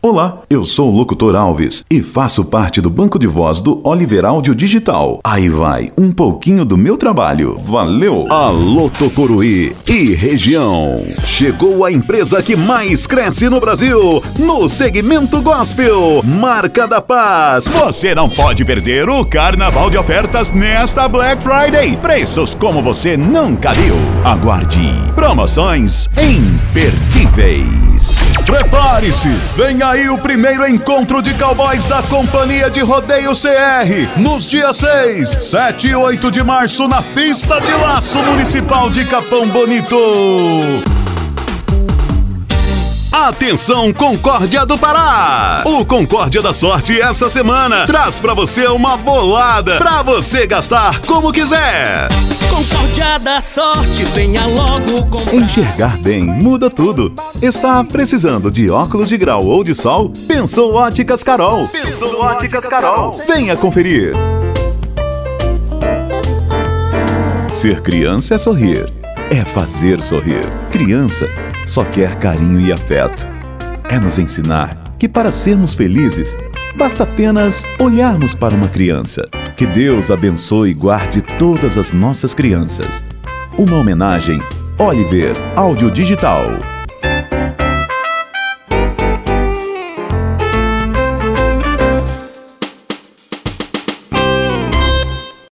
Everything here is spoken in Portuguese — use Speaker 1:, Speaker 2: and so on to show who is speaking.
Speaker 1: Olá, eu sou o locutor Alves e faço parte do banco de voz do Oliver Áudio Digital. Aí vai um pouquinho do meu trabalho. Valeu! Alô Tocoruí e região. Chegou a empresa que mais cresce no Brasil no segmento gospel, Marca da Paz. Você não pode perder o carnaval de ofertas nesta Black Friday. Preços como você nunca viu. Aguarde. Promoções imperdíveis. Prepare-se! Vem aí o primeiro encontro de cowboys da Companhia de Rodeio CR, nos dias 6, 7 e 8 de março, na pista de laço municipal de Capão Bonito. Atenção Concórdia do Pará! O Concórdia da Sorte essa semana traz para você uma bolada para você gastar como quiser.
Speaker 2: Concórdia da Sorte, venha logo comprar.
Speaker 1: Enxergar bem muda tudo. Está precisando de óculos de grau ou de sol? Pensou Óticas Carol. Pensou Óticas Carol. Venha conferir. Ser criança é sorrir, é fazer sorrir. Criança só quer carinho e afeto. É nos ensinar que para sermos felizes, basta apenas olharmos para uma criança. Que Deus abençoe e guarde todas as nossas crianças. Uma homenagem Oliver Áudio Digital.